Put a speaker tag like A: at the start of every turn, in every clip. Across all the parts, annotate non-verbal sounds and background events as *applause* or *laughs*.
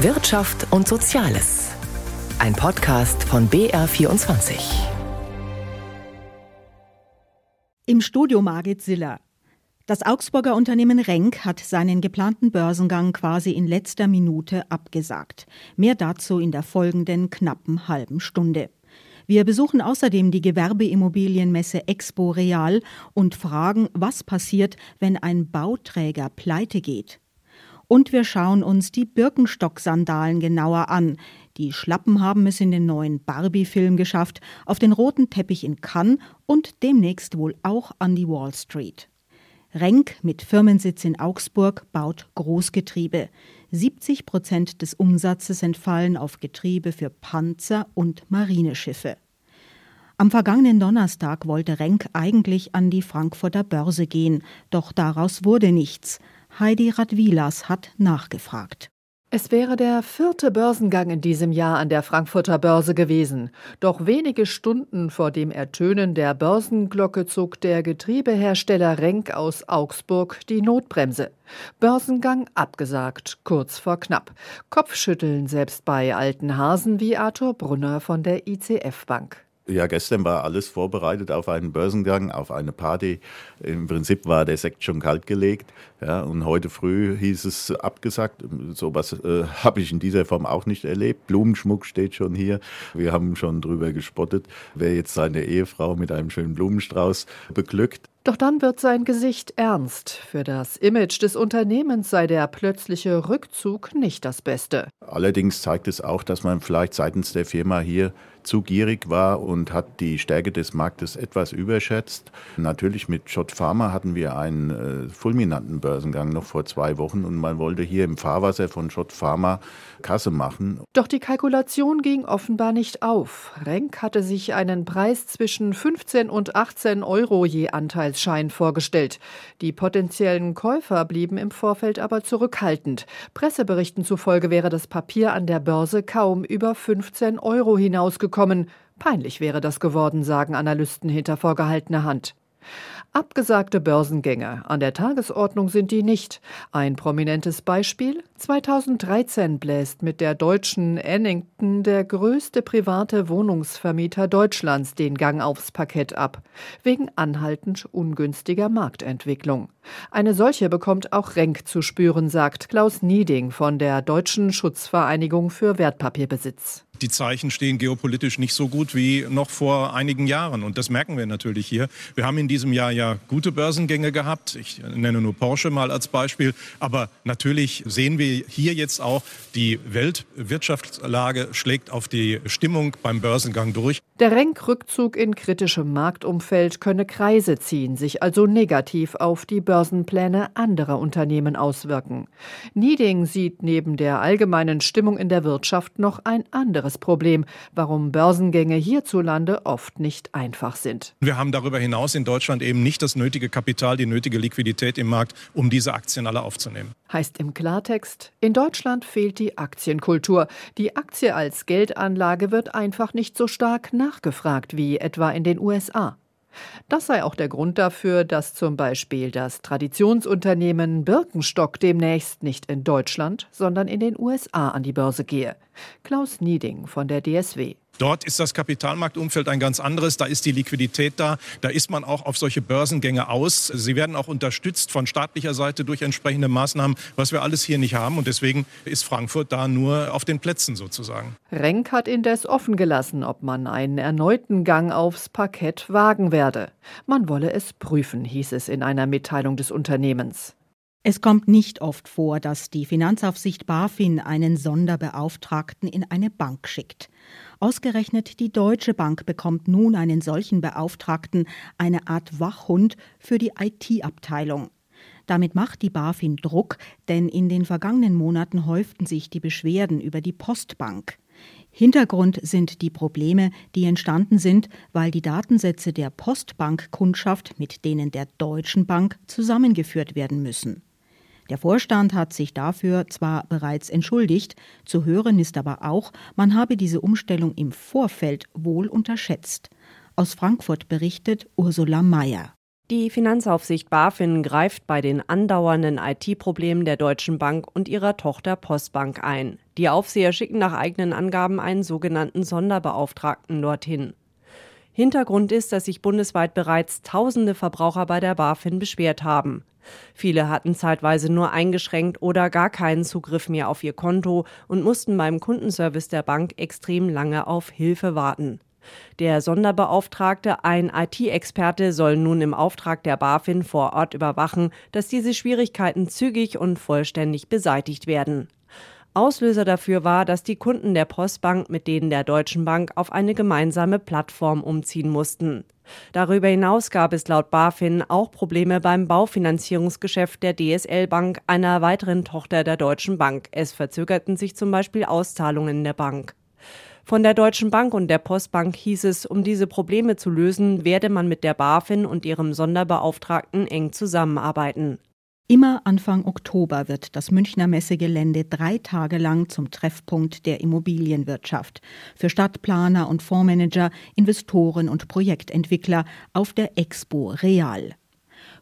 A: Wirtschaft und Soziales. Ein Podcast von BR24.
B: Im Studio Margit Siller. Das Augsburger Unternehmen Renk hat seinen geplanten Börsengang quasi in letzter Minute abgesagt. Mehr dazu in der folgenden knappen halben Stunde. Wir besuchen außerdem die Gewerbeimmobilienmesse Expo Real und fragen, was passiert, wenn ein Bauträger pleite geht. Und wir schauen uns die Birkenstock-Sandalen genauer an. Die Schlappen haben es in den neuen Barbie-Film geschafft, auf den roten Teppich in Cannes und demnächst wohl auch an die Wall Street. Renk mit Firmensitz in Augsburg baut Großgetriebe. 70 Prozent des Umsatzes entfallen auf Getriebe für Panzer und Marineschiffe. Am vergangenen Donnerstag wollte Renk eigentlich an die Frankfurter Börse gehen, doch daraus wurde nichts. Heidi Radwilas hat nachgefragt.
C: Es wäre der vierte Börsengang in diesem Jahr an der Frankfurter Börse gewesen. Doch wenige Stunden vor dem Ertönen der Börsenglocke zog der Getriebehersteller Renk aus Augsburg die Notbremse. Börsengang abgesagt, kurz vor knapp. Kopfschütteln selbst bei alten Hasen wie Arthur Brunner von der ICF Bank.
D: Ja, gestern war alles vorbereitet auf einen Börsengang, auf eine Party. Im Prinzip war der Sekt schon kaltgelegt. Ja, und heute früh hieß es abgesagt. So was äh, habe ich in dieser Form auch nicht erlebt. Blumenschmuck steht schon hier. Wir haben schon drüber gespottet, wer jetzt seine Ehefrau mit einem schönen Blumenstrauß beglückt.
C: Doch dann wird sein Gesicht ernst. Für das Image des Unternehmens sei der plötzliche Rückzug nicht das Beste.
D: Allerdings zeigt es auch, dass man vielleicht seitens der Firma hier zu gierig war und hat die Stärke des Marktes etwas überschätzt. Natürlich mit Schott Pharma hatten wir einen äh, fulminanten Börsengang noch vor zwei Wochen und man wollte hier im Fahrwasser von Schott Pharma Kasse machen.
C: Doch die Kalkulation ging offenbar nicht auf. Renk hatte sich einen Preis zwischen 15 und 18 Euro je Anteilsschein vorgestellt. Die potenziellen Käufer blieben im Vorfeld aber zurückhaltend. Presseberichten zufolge wäre das Papier an der Börse kaum über 15 Euro hinausgekommen. Peinlich wäre das geworden, sagen Analysten hinter vorgehaltener Hand. Abgesagte Börsengänge an der Tagesordnung sind die nicht. Ein prominentes Beispiel 2013 bläst mit der deutschen Ennington der größte private Wohnungsvermieter Deutschlands den Gang aufs Parkett ab, wegen anhaltend ungünstiger Marktentwicklung. Eine solche bekommt auch Renk zu spüren, sagt Klaus Nieding von der Deutschen Schutzvereinigung für Wertpapierbesitz.
E: Die Zeichen stehen geopolitisch nicht so gut wie noch vor einigen Jahren. Und das merken wir natürlich hier. Wir haben in diesem Jahr ja gute Börsengänge gehabt. Ich nenne nur Porsche mal als Beispiel. Aber natürlich sehen wir hier jetzt auch, die Weltwirtschaftslage schlägt auf die Stimmung beim Börsengang durch.
C: Der Renk-Rückzug in kritischem Marktumfeld könne Kreise ziehen, sich also negativ auf die Börsenpläne anderer Unternehmen auswirken. Nieding sieht neben der allgemeinen Stimmung in der Wirtschaft noch ein anderes Problem, warum Börsengänge hierzulande oft nicht einfach sind.
E: Wir haben darüber hinaus in Deutschland eben nicht das nötige Kapital, die nötige Liquidität im Markt, um diese Aktien alle aufzunehmen.
C: Heißt im Klartext, in Deutschland fehlt die Aktienkultur. Die Aktie als Geldanlage wird einfach nicht so stark nachgefragt wie etwa in den USA. Das sei auch der Grund dafür, dass zum Beispiel das Traditionsunternehmen Birkenstock demnächst nicht in Deutschland, sondern in den USA an die Börse gehe. Klaus Nieding von der DSW.
E: Dort ist das Kapitalmarktumfeld ein ganz anderes. Da ist die Liquidität da. Da ist man auch auf solche Börsengänge aus. Sie werden auch unterstützt von staatlicher Seite durch entsprechende Maßnahmen, was wir alles hier nicht haben. Und deswegen ist Frankfurt da nur auf den Plätzen sozusagen.
C: Renk hat indes offen gelassen, ob man einen erneuten Gang aufs Parkett wagen werde. Man wolle es prüfen, hieß es in einer Mitteilung des Unternehmens.
B: Es kommt nicht oft vor, dass die Finanzaufsicht BaFin einen Sonderbeauftragten in eine Bank schickt. Ausgerechnet die Deutsche Bank bekommt nun einen solchen Beauftragten, eine Art Wachhund für die IT-Abteilung. Damit macht die BaFin Druck, denn in den vergangenen Monaten häuften sich die Beschwerden über die Postbank. Hintergrund sind die Probleme, die entstanden sind, weil die Datensätze der Postbank-Kundschaft mit denen der Deutschen Bank zusammengeführt werden müssen. Der Vorstand hat sich dafür zwar bereits entschuldigt, zu hören ist aber auch, man habe diese Umstellung im Vorfeld wohl unterschätzt. Aus Frankfurt berichtet Ursula Mayer.
F: Die Finanzaufsicht BaFin greift bei den andauernden IT-Problemen der Deutschen Bank und ihrer Tochter Postbank ein. Die Aufseher schicken nach eigenen Angaben einen sogenannten Sonderbeauftragten dorthin. Hintergrund ist, dass sich bundesweit bereits tausende Verbraucher bei der BaFin beschwert haben. Viele hatten zeitweise nur eingeschränkt oder gar keinen Zugriff mehr auf ihr Konto und mussten beim Kundenservice der Bank extrem lange auf Hilfe warten. Der Sonderbeauftragte, ein IT-Experte, soll nun im Auftrag der BaFin vor Ort überwachen, dass diese Schwierigkeiten zügig und vollständig beseitigt werden. Auslöser dafür war, dass die Kunden der Postbank mit denen der Deutschen Bank auf eine gemeinsame Plattform umziehen mussten. Darüber hinaus gab es laut BaFin auch Probleme beim Baufinanzierungsgeschäft der DSL Bank, einer weiteren Tochter der Deutschen Bank. Es verzögerten sich zum Beispiel Auszahlungen der Bank. Von der Deutschen Bank und der Postbank hieß es, um diese Probleme zu lösen, werde man mit der BaFin und ihrem Sonderbeauftragten eng zusammenarbeiten.
B: Immer Anfang Oktober wird das Münchner Messegelände drei Tage lang zum Treffpunkt der Immobilienwirtschaft. Für Stadtplaner und Fondsmanager, Investoren und Projektentwickler auf der Expo Real.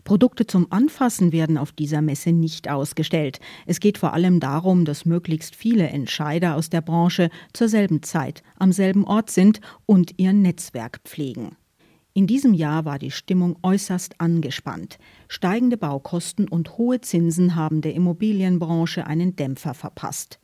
B: Produkte zum Anfassen werden auf dieser Messe nicht ausgestellt. Es geht vor allem darum, dass möglichst viele Entscheider aus der Branche zur selben Zeit am selben Ort sind und ihr Netzwerk pflegen. In diesem Jahr war die Stimmung äußerst angespannt. Steigende Baukosten und hohe Zinsen haben der Immobilienbranche einen Dämpfer verpasst.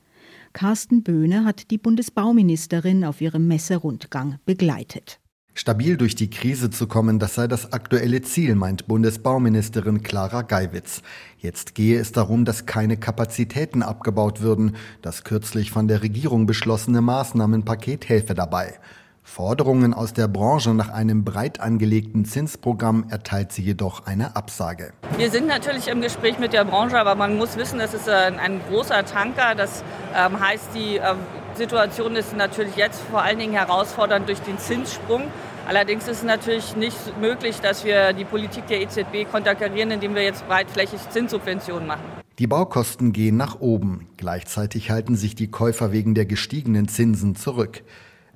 B: Carsten Böhne hat die Bundesbauministerin auf ihrem Messerundgang begleitet.
G: Stabil durch die Krise zu kommen, das sei das aktuelle Ziel, meint Bundesbauministerin Clara Geiwitz. Jetzt gehe es darum, dass keine Kapazitäten abgebaut würden. Das kürzlich von der Regierung beschlossene Maßnahmenpaket helfe dabei. Forderungen aus der Branche nach einem breit angelegten Zinsprogramm erteilt sie jedoch eine Absage.
H: Wir sind natürlich im Gespräch mit der Branche, aber man muss wissen, das ist ein, großer Tanker. Das ähm, heißt, die äh, Situation ist natürlich jetzt vor allen Dingen herausfordernd durch den Zinssprung. Allerdings ist es natürlich nicht möglich, dass wir die Politik der EZB konterkarieren, indem wir jetzt breitflächig Zinssubventionen machen.
G: Die Baukosten gehen nach oben. Gleichzeitig halten sich die Käufer wegen der gestiegenen Zinsen zurück.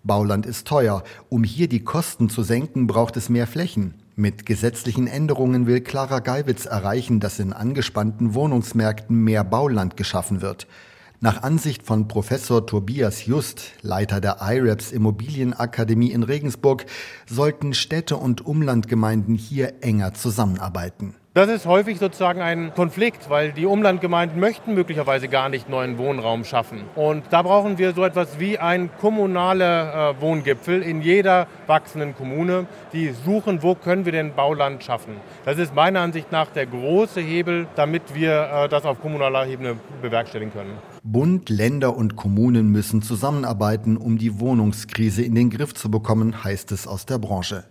G: Bauland ist teuer. Um hier die Kosten zu senken, braucht es mehr Flächen. Mit gesetzlichen Änderungen will Clara Geiwitz erreichen, dass in angespannten Wohnungsmärkten mehr Bauland geschaffen wird. Nach Ansicht von Professor Tobias Just, Leiter der IREPS Immobilienakademie in Regensburg, sollten Städte und Umlandgemeinden hier enger zusammenarbeiten.
I: Das ist häufig sozusagen ein Konflikt, weil die Umlandgemeinden möchten möglicherweise gar nicht neuen Wohnraum schaffen. Und da brauchen wir so etwas wie ein kommunaler äh, Wohngipfel in jeder wachsenden Kommune, die suchen, wo können wir denn Bauland schaffen. Das ist meiner Ansicht nach der große Hebel, damit wir äh, das auf kommunaler Ebene bewerkstelligen können.
G: Bund, Länder und Kommunen müssen zusammenarbeiten, um die Wohnungskrise in den Griff zu bekommen, heißt es aus der Branche.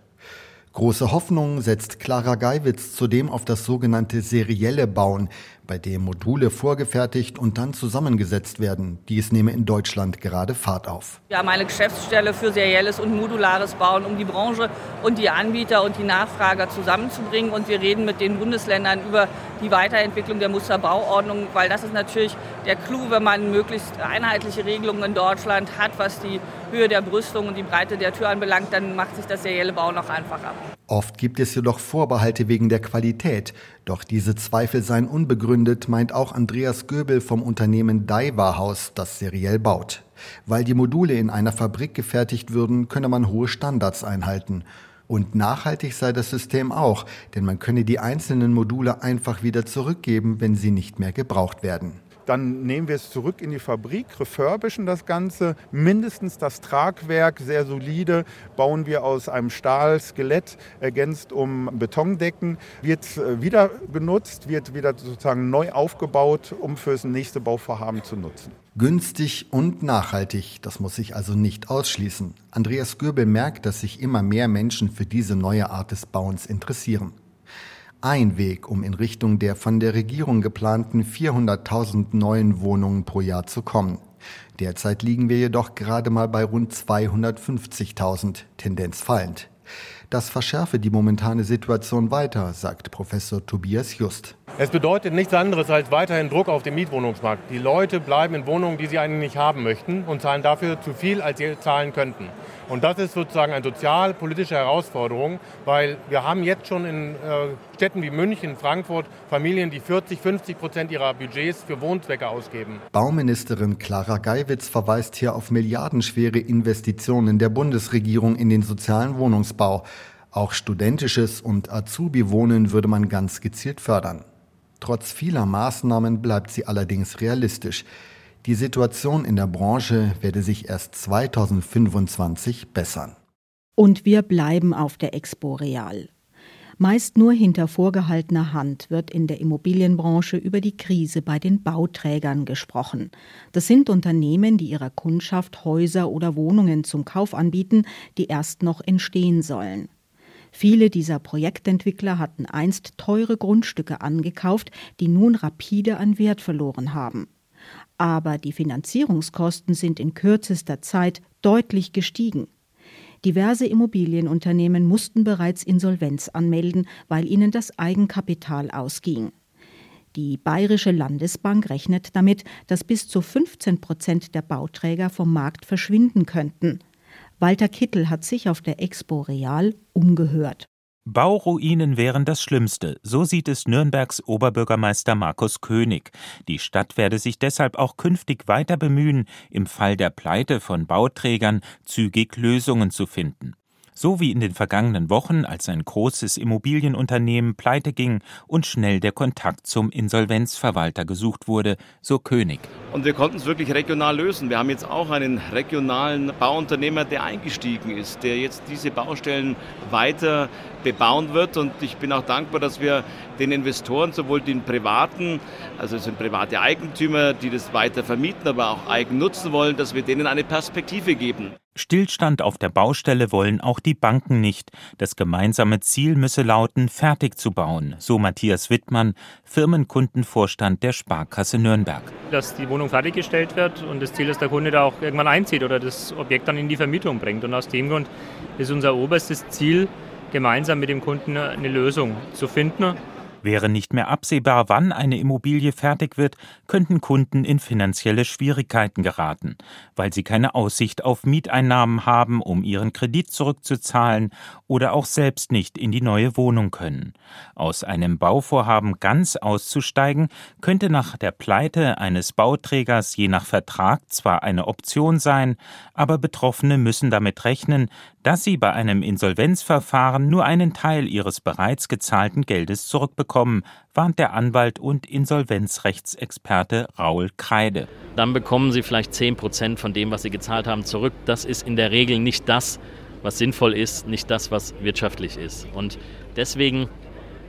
G: Große Hoffnung setzt Clara Geiwitz zudem auf das sogenannte serielle Bauen, bei dem Module vorgefertigt und dann zusammengesetzt werden. Dies nehme in Deutschland gerade Fahrt auf.
H: Wir haben eine Geschäftsstelle für serielles und modulares Bauen, um die Branche und die Anbieter und die Nachfrager zusammenzubringen. Und wir reden mit den Bundesländern über die Weiterentwicklung der Musterbauordnung, weil das ist natürlich der Clou, wenn man möglichst einheitliche Regelungen in Deutschland hat, was die Höhe der Brüstung und die Breite der Tür anbelangt, dann macht sich das serielle Bauen auch einfacher.
G: Oft gibt es jedoch Vorbehalte wegen der Qualität. Doch diese Zweifel seien unbegründet, meint auch Andreas Göbel vom Unternehmen Daiwa Haus, das seriell baut. Weil die Module in einer Fabrik gefertigt würden, könne man hohe Standards einhalten. Und nachhaltig sei das System auch, denn man könne die einzelnen Module einfach wieder zurückgeben, wenn sie nicht mehr gebraucht werden.
J: Dann nehmen wir es zurück in die Fabrik, refurbischen das Ganze, mindestens das Tragwerk sehr solide, bauen wir aus einem Stahlskelett, ergänzt um Betondecken, wird äh, wieder benutzt, wird wieder sozusagen neu aufgebaut, um fürs nächste Bauvorhaben zu nutzen.
G: Günstig und nachhaltig, das muss sich also nicht ausschließen. Andreas Göbel merkt, dass sich immer mehr Menschen für diese neue Art des Bauens interessieren ein Weg, um in Richtung der von der Regierung geplanten 400.000 neuen Wohnungen pro Jahr zu kommen. Derzeit liegen wir jedoch gerade mal bei rund 250.000, Tendenz fallend. Das verschärfe die momentane Situation weiter, sagt Professor Tobias Just.
I: Es bedeutet nichts anderes als weiterhin Druck auf den Mietwohnungsmarkt. Die Leute bleiben in Wohnungen, die sie eigentlich nicht haben möchten und zahlen dafür zu viel, als sie zahlen könnten. Und das ist sozusagen eine sozialpolitische Herausforderung, weil wir haben jetzt schon in äh, Städten wie München, Frankfurt Familien, die 40, 50 Prozent ihrer Budgets für Wohnzwecke ausgeben.
G: Bauministerin Clara Geiwitz verweist hier auf milliardenschwere Investitionen der Bundesregierung in den sozialen Wohnungsbau. Auch studentisches und Azubi-Wohnen würde man ganz gezielt fördern. Trotz vieler Maßnahmen bleibt sie allerdings realistisch. Die Situation in der Branche werde sich erst 2025 bessern.
B: Und wir bleiben auf der Expo Real. Meist nur hinter vorgehaltener Hand wird in der Immobilienbranche über die Krise bei den Bauträgern gesprochen. Das sind Unternehmen, die ihrer Kundschaft Häuser oder Wohnungen zum Kauf anbieten, die erst noch entstehen sollen. Viele dieser Projektentwickler hatten einst teure Grundstücke angekauft, die nun rapide an Wert verloren haben aber die Finanzierungskosten sind in kürzester Zeit deutlich gestiegen. Diverse Immobilienunternehmen mussten bereits Insolvenz anmelden, weil ihnen das Eigenkapital ausging. Die Bayerische Landesbank rechnet damit, dass bis zu 15 Prozent der Bauträger vom Markt verschwinden könnten. Walter Kittel hat sich auf der Expo Real umgehört.
K: Bauruinen wären das Schlimmste, so sieht es Nürnbergs Oberbürgermeister Markus König. Die Stadt werde sich deshalb auch künftig weiter bemühen, im Fall der Pleite von Bauträgern zügig Lösungen zu finden. So wie in den vergangenen Wochen, als ein großes Immobilienunternehmen pleite ging und schnell der Kontakt zum Insolvenzverwalter gesucht wurde, so König.
L: Und wir konnten es wirklich regional lösen. Wir haben jetzt auch einen regionalen Bauunternehmer, der eingestiegen ist, der jetzt diese Baustellen weiter bebauen wird. Und ich bin auch dankbar, dass wir den Investoren, sowohl den privaten, also es sind private Eigentümer, die das weiter vermieten, aber auch eigen nutzen wollen, dass wir denen eine Perspektive geben.
K: Stillstand auf der Baustelle wollen auch die Banken nicht. Das gemeinsame Ziel müsse lauten, fertig zu bauen, so Matthias Wittmann, Firmenkundenvorstand der Sparkasse Nürnberg.
M: Dass die Wohnung fertiggestellt wird und das Ziel, dass der Kunde da auch irgendwann einzieht oder das Objekt dann in die Vermietung bringt. Und aus dem Grund ist unser oberstes Ziel, gemeinsam mit dem Kunden eine Lösung zu finden
K: Wäre nicht mehr absehbar, wann eine Immobilie fertig wird, könnten Kunden in finanzielle Schwierigkeiten geraten, weil sie keine Aussicht auf Mieteinnahmen haben, um ihren Kredit zurückzuzahlen oder auch selbst nicht in die neue Wohnung können. Aus einem Bauvorhaben ganz auszusteigen, könnte nach der Pleite eines Bauträgers je nach Vertrag zwar eine Option sein, aber Betroffene müssen damit rechnen, dass sie bei einem Insolvenzverfahren nur einen Teil ihres bereits gezahlten Geldes zurückbekommen, warnt der Anwalt und Insolvenzrechtsexperte Raul Kreide.
N: Dann bekommen sie vielleicht 10 Prozent von dem, was sie gezahlt haben, zurück. Das ist in der Regel nicht das, was sinnvoll ist, nicht das, was wirtschaftlich ist. Und deswegen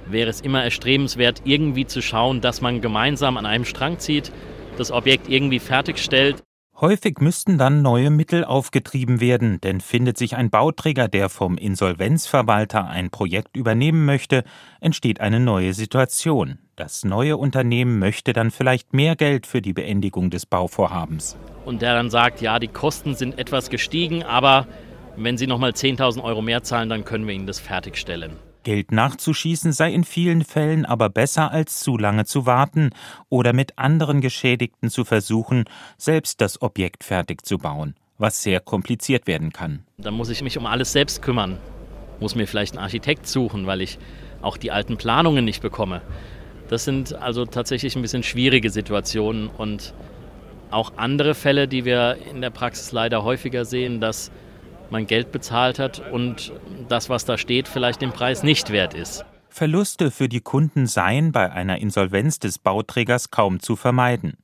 N: wäre es immer erstrebenswert, irgendwie zu schauen, dass man gemeinsam an einem Strang zieht, das Objekt irgendwie fertigstellt.
K: Häufig müssten dann neue Mittel aufgetrieben werden, denn findet sich ein Bauträger, der vom Insolvenzverwalter ein Projekt übernehmen möchte, entsteht eine neue Situation. Das neue Unternehmen möchte dann vielleicht mehr Geld für die Beendigung des Bauvorhabens.
N: Und der dann sagt, ja, die Kosten sind etwas gestiegen, aber wenn Sie nochmal 10.000 Euro mehr zahlen, dann können wir Ihnen das fertigstellen.
K: Geld nachzuschießen sei in vielen Fällen aber besser als zu lange zu warten oder mit anderen Geschädigten zu versuchen, selbst das Objekt fertig zu bauen, was sehr kompliziert werden kann.
N: Dann muss ich mich um alles selbst kümmern, muss mir vielleicht einen Architekt suchen, weil ich auch die alten Planungen nicht bekomme. Das sind also tatsächlich ein bisschen schwierige Situationen und auch andere Fälle, die wir in der Praxis leider häufiger sehen, dass man Geld bezahlt hat und das, was da steht, vielleicht den Preis nicht wert ist.
K: Verluste für die Kunden seien bei einer Insolvenz des Bauträgers kaum zu vermeiden.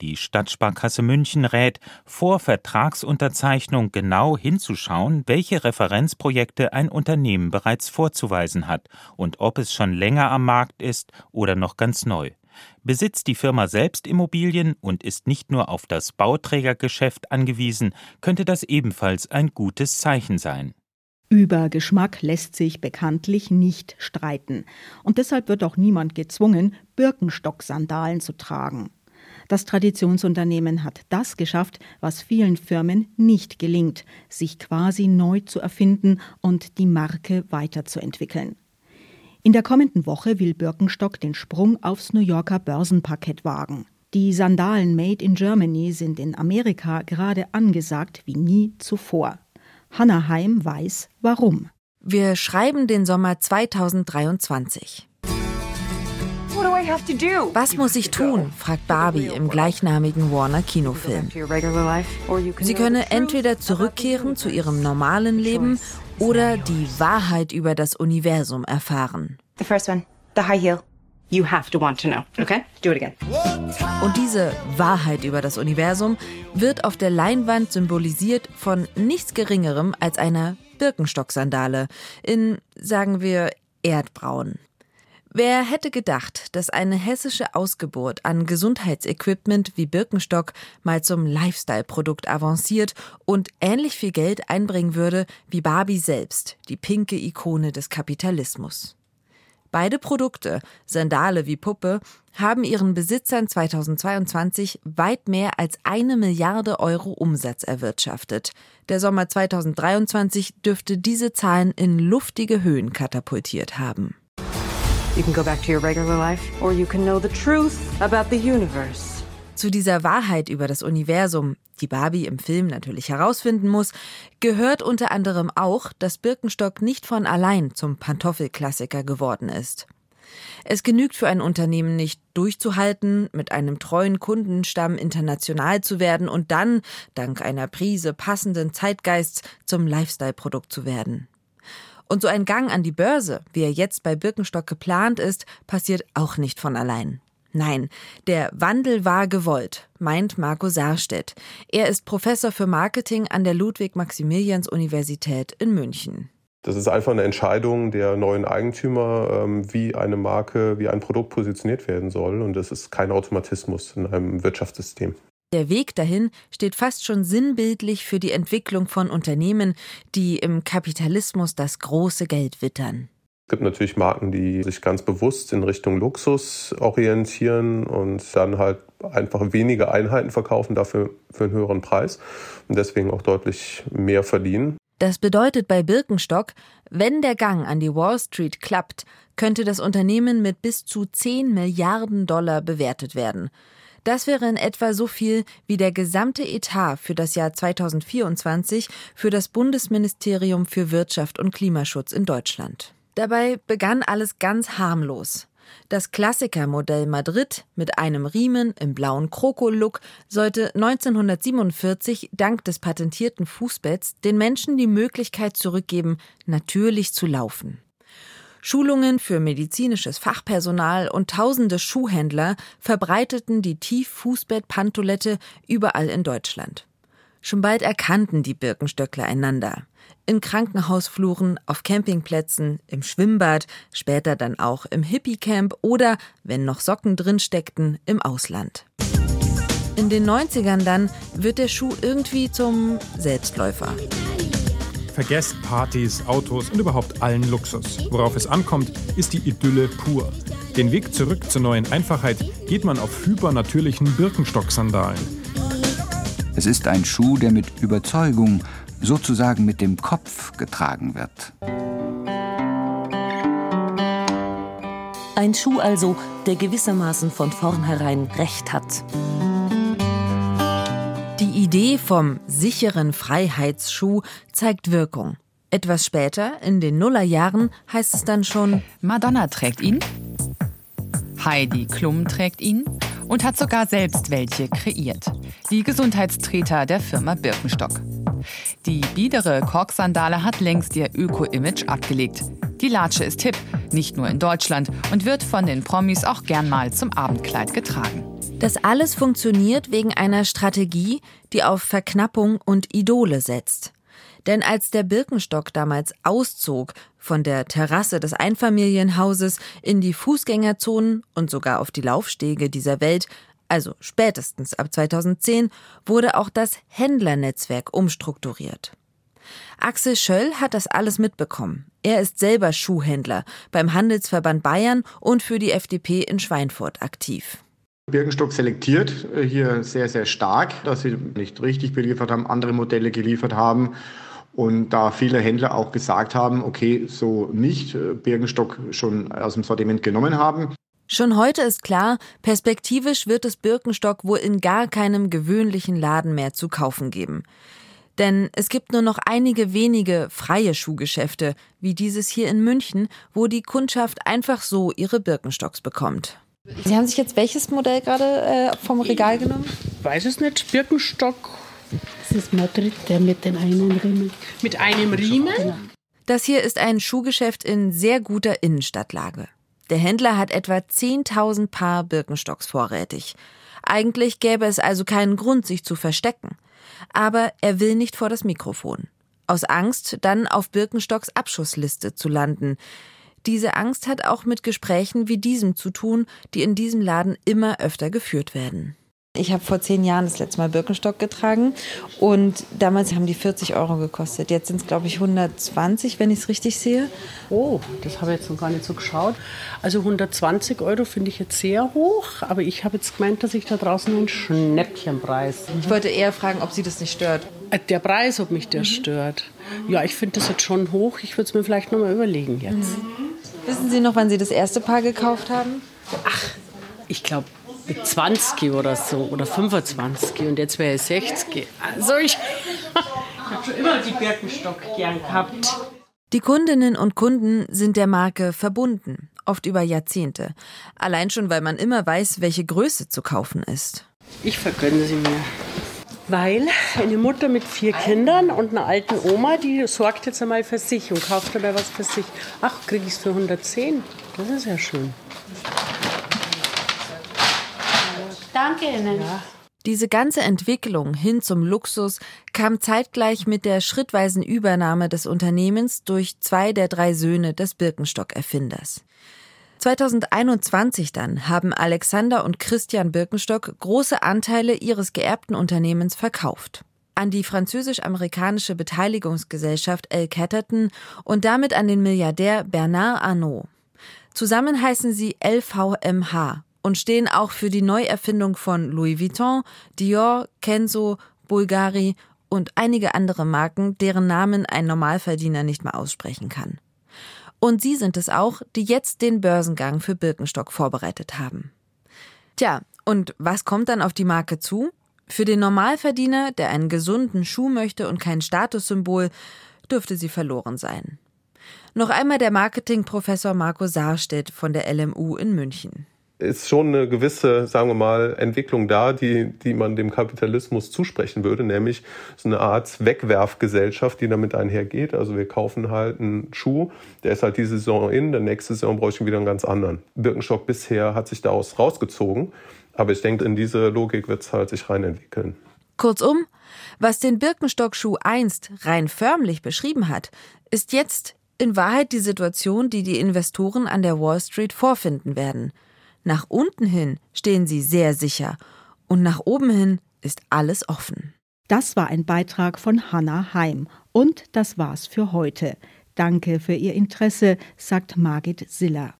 K: Die Stadtsparkasse München rät, vor Vertragsunterzeichnung genau hinzuschauen, welche Referenzprojekte ein Unternehmen bereits vorzuweisen hat und ob es schon länger am Markt ist oder noch ganz neu. Besitzt die Firma selbst Immobilien und ist nicht nur auf das Bauträgergeschäft angewiesen, könnte das ebenfalls ein gutes Zeichen sein.
B: Über Geschmack lässt sich bekanntlich nicht streiten. Und deshalb wird auch niemand gezwungen, Birkenstock-Sandalen zu tragen. Das Traditionsunternehmen hat das geschafft, was vielen Firmen nicht gelingt, sich quasi neu zu erfinden und die Marke weiterzuentwickeln. In der kommenden Woche will Birkenstock den Sprung aufs New Yorker Börsenparkett wagen. Die Sandalen Made in Germany sind in Amerika gerade angesagt wie nie zuvor. Hanna Heim weiß warum.
O: Wir schreiben den Sommer 2023. Was muss ich tun? fragt Barbie im gleichnamigen Warner Kinofilm. Sie könne entweder zurückkehren zu ihrem normalen Leben oder die Wahrheit über das Universum erfahren.
P: The first one, the high heel. You have to want to know, okay? Do it again.
O: Und diese Wahrheit über das Universum wird auf der Leinwand symbolisiert von nichts Geringerem als einer Birkenstock-Sandale in, sagen wir, Erdbraun. Wer hätte gedacht, dass eine hessische Ausgeburt an Gesundheitsequipment wie Birkenstock mal zum Lifestyle-Produkt avanciert und ähnlich viel Geld einbringen würde wie Barbie selbst, die pinke Ikone des Kapitalismus. Beide Produkte, Sandale wie Puppe, haben ihren Besitzern 2022 weit mehr als eine Milliarde Euro Umsatz erwirtschaftet. Der Sommer 2023 dürfte diese Zahlen in luftige Höhen katapultiert haben.
P: You can go back to your regular life, or you can know the truth about the universe.
O: Zu dieser Wahrheit über das Universum, die Barbie im Film natürlich herausfinden muss, gehört unter anderem auch, dass Birkenstock nicht von allein zum Pantoffelklassiker geworden ist. Es genügt für ein Unternehmen nicht durchzuhalten, mit einem treuen Kundenstamm international zu werden und dann, dank einer Prise passenden Zeitgeists, zum Lifestyle-Produkt zu werden. Und so ein Gang an die Börse, wie er jetzt bei Birkenstock geplant ist, passiert auch nicht von allein. Nein, der Wandel war gewollt, meint Marco Sarstedt. Er ist Professor für Marketing an der Ludwig-Maximilians-Universität in München.
Q: Das ist einfach eine Entscheidung der neuen Eigentümer, ähm, wie eine Marke, wie ein Produkt positioniert werden soll. Und das ist kein Automatismus in einem Wirtschaftssystem.
O: Der Weg dahin steht fast schon sinnbildlich für die Entwicklung von Unternehmen, die im Kapitalismus das große Geld wittern.
Q: Es gibt natürlich Marken, die sich ganz bewusst in Richtung Luxus orientieren und dann halt einfach weniger Einheiten verkaufen, dafür für einen höheren Preis und deswegen auch deutlich mehr verdienen.
O: Das bedeutet bei Birkenstock, wenn der Gang an die Wall Street klappt, könnte das Unternehmen mit bis zu 10 Milliarden Dollar bewertet werden. Das wäre in etwa so viel wie der gesamte Etat für das Jahr 2024 für das Bundesministerium für Wirtschaft und Klimaschutz in Deutschland. Dabei begann alles ganz harmlos. Das Klassikermodell Madrid mit einem Riemen im blauen Kroko-Look sollte 1947 dank des patentierten Fußbetts den Menschen die Möglichkeit zurückgeben, natürlich zu laufen. Schulungen für medizinisches Fachpersonal und tausende Schuhhändler verbreiteten die Tieffußbett-Pantolette überall in Deutschland. Schon bald erkannten die Birkenstöckler einander. In Krankenhausfluren, auf Campingplätzen, im Schwimmbad, später dann auch im Hippie-Camp oder, wenn noch Socken drin steckten, im Ausland. In den 90ern dann wird der Schuh irgendwie zum Selbstläufer.
R: Vergesst Partys, Autos und überhaupt allen Luxus. Worauf es ankommt, ist die Idylle pur. Den Weg zurück zur neuen Einfachheit geht man auf hypernatürlichen Birkenstock-Sandalen.
S: Es ist ein Schuh, der mit Überzeugung, sozusagen mit dem Kopf getragen wird.
T: Ein Schuh also, der gewissermaßen von vornherein Recht hat.
O: Die Idee vom sicheren Freiheitsschuh zeigt Wirkung. Etwas später, in den Nullerjahren, heißt es dann schon:
U: Madonna trägt ihn, Heidi Klum trägt ihn und hat sogar selbst welche kreiert. Die Gesundheitstreter der Firma Birkenstock. Die biedere Korksandale hat längst ihr Öko-Image abgelegt. Die Latsche ist hip, nicht nur in Deutschland und wird von den Promis auch gern mal zum Abendkleid getragen.
O: Das alles funktioniert wegen einer Strategie, die auf Verknappung und Idole setzt. Denn als der Birkenstock damals auszog von der Terrasse des Einfamilienhauses in die Fußgängerzonen und sogar auf die Laufstege dieser Welt, also spätestens ab 2010, wurde auch das Händlernetzwerk umstrukturiert. Axel Schöll hat das alles mitbekommen. Er ist selber Schuhhändler beim Handelsverband Bayern und für die FDP in Schweinfurt aktiv.
V: Birkenstock selektiert äh, hier sehr, sehr stark, dass sie nicht richtig beliefert haben, andere Modelle geliefert haben. Und da viele Händler auch gesagt haben, okay, so nicht, äh, Birkenstock schon aus dem Sortiment genommen haben.
O: Schon heute ist klar, perspektivisch wird es Birkenstock wohl in gar keinem gewöhnlichen Laden mehr zu kaufen geben. Denn es gibt nur noch einige wenige freie Schuhgeschäfte, wie dieses hier in München, wo die Kundschaft einfach so ihre Birkenstocks bekommt. Sie haben sich jetzt welches Modell gerade äh, vom Regal genommen?
W: Ich weiß es nicht, Birkenstock.
X: Das ist Madrid, der mit den einen Riemen.
W: Mit einem Riemen? Genau.
O: Das hier ist ein Schuhgeschäft in sehr guter Innenstadtlage. Der Händler hat etwa 10.000 Paar Birkenstocks vorrätig. Eigentlich gäbe es also keinen Grund, sich zu verstecken. Aber er will nicht vor das Mikrofon. Aus Angst, dann auf Birkenstocks Abschussliste zu landen. Diese Angst hat auch mit Gesprächen wie diesem zu tun, die in diesem Laden immer öfter geführt werden. Ich habe vor zehn Jahren das letzte Mal Birkenstock getragen und damals haben die 40 Euro gekostet. Jetzt sind es, glaube ich, 120, wenn ich es richtig sehe.
W: Oh, das habe ich jetzt noch gar nicht so geschaut. Also 120 Euro finde ich jetzt sehr hoch, aber ich habe jetzt gemeint, dass ich da draußen einen Schnäppchenpreis.
O: Ich wollte eher fragen, ob Sie das nicht stört.
W: Äh, der Preis, ob mich der mhm. stört. Ja, ich finde das jetzt schon hoch. Ich würde es mir vielleicht noch mal überlegen jetzt. Mhm.
O: Wissen Sie noch, wann Sie das erste Paar gekauft haben?
W: Ach, ich glaube mit 20 oder so oder 25 und jetzt wäre ich 60. Also ich, *laughs* ich habe schon immer die Birkenstock gern gehabt.
O: Die Kundinnen und Kunden sind der Marke verbunden, oft über Jahrzehnte. Allein schon, weil man immer weiß, welche Größe zu kaufen ist.
W: Ich vergönne sie mir. Weil eine Mutter mit vier Kindern und einer alten Oma, die sorgt jetzt einmal für sich und kauft dabei was für sich. Ach, kriege ich es für 110? Das ist ja schön.
X: Danke Ihnen. Ja.
O: Diese ganze Entwicklung hin zum Luxus kam zeitgleich mit der schrittweisen Übernahme des Unternehmens durch zwei der drei Söhne des Birkenstock-Erfinders. 2021 dann haben Alexander und Christian Birkenstock große Anteile ihres geerbten Unternehmens verkauft. An die französisch-amerikanische Beteiligungsgesellschaft El Catterton und damit an den Milliardär Bernard Arnault. Zusammen heißen sie LVMH und stehen auch für die Neuerfindung von Louis Vuitton, Dior, Kenzo, Bulgari und einige andere Marken, deren Namen ein Normalverdiener nicht mehr aussprechen kann. Und sie sind es auch, die jetzt den Börsengang für Birkenstock vorbereitet haben. Tja, und was kommt dann auf die Marke zu? Für den Normalverdiener, der einen gesunden Schuh möchte und kein Statussymbol, dürfte sie verloren sein. Noch einmal der Marketingprofessor Marco Saarstedt von der LMU in München
Q: ist schon eine gewisse, sagen wir mal, Entwicklung da, die, die man dem Kapitalismus zusprechen würde, nämlich so eine Art Wegwerfgesellschaft, die damit einhergeht. Also wir kaufen halt einen Schuh, der ist halt diese Saison in, der nächste Saison brauche ich wieder einen ganz anderen. Birkenstock bisher hat sich daraus rausgezogen, aber ich denke, in diese Logik wird es halt sich rein entwickeln.
O: Kurzum, was den Birkenstock-Schuh einst rein förmlich beschrieben hat, ist jetzt in Wahrheit die Situation, die die Investoren an der Wall Street vorfinden werden – nach unten hin stehen sie sehr sicher und nach oben hin ist alles offen.
B: Das war ein Beitrag von Hanna Heim und das war's für heute. Danke für Ihr Interesse, sagt Margit Siller.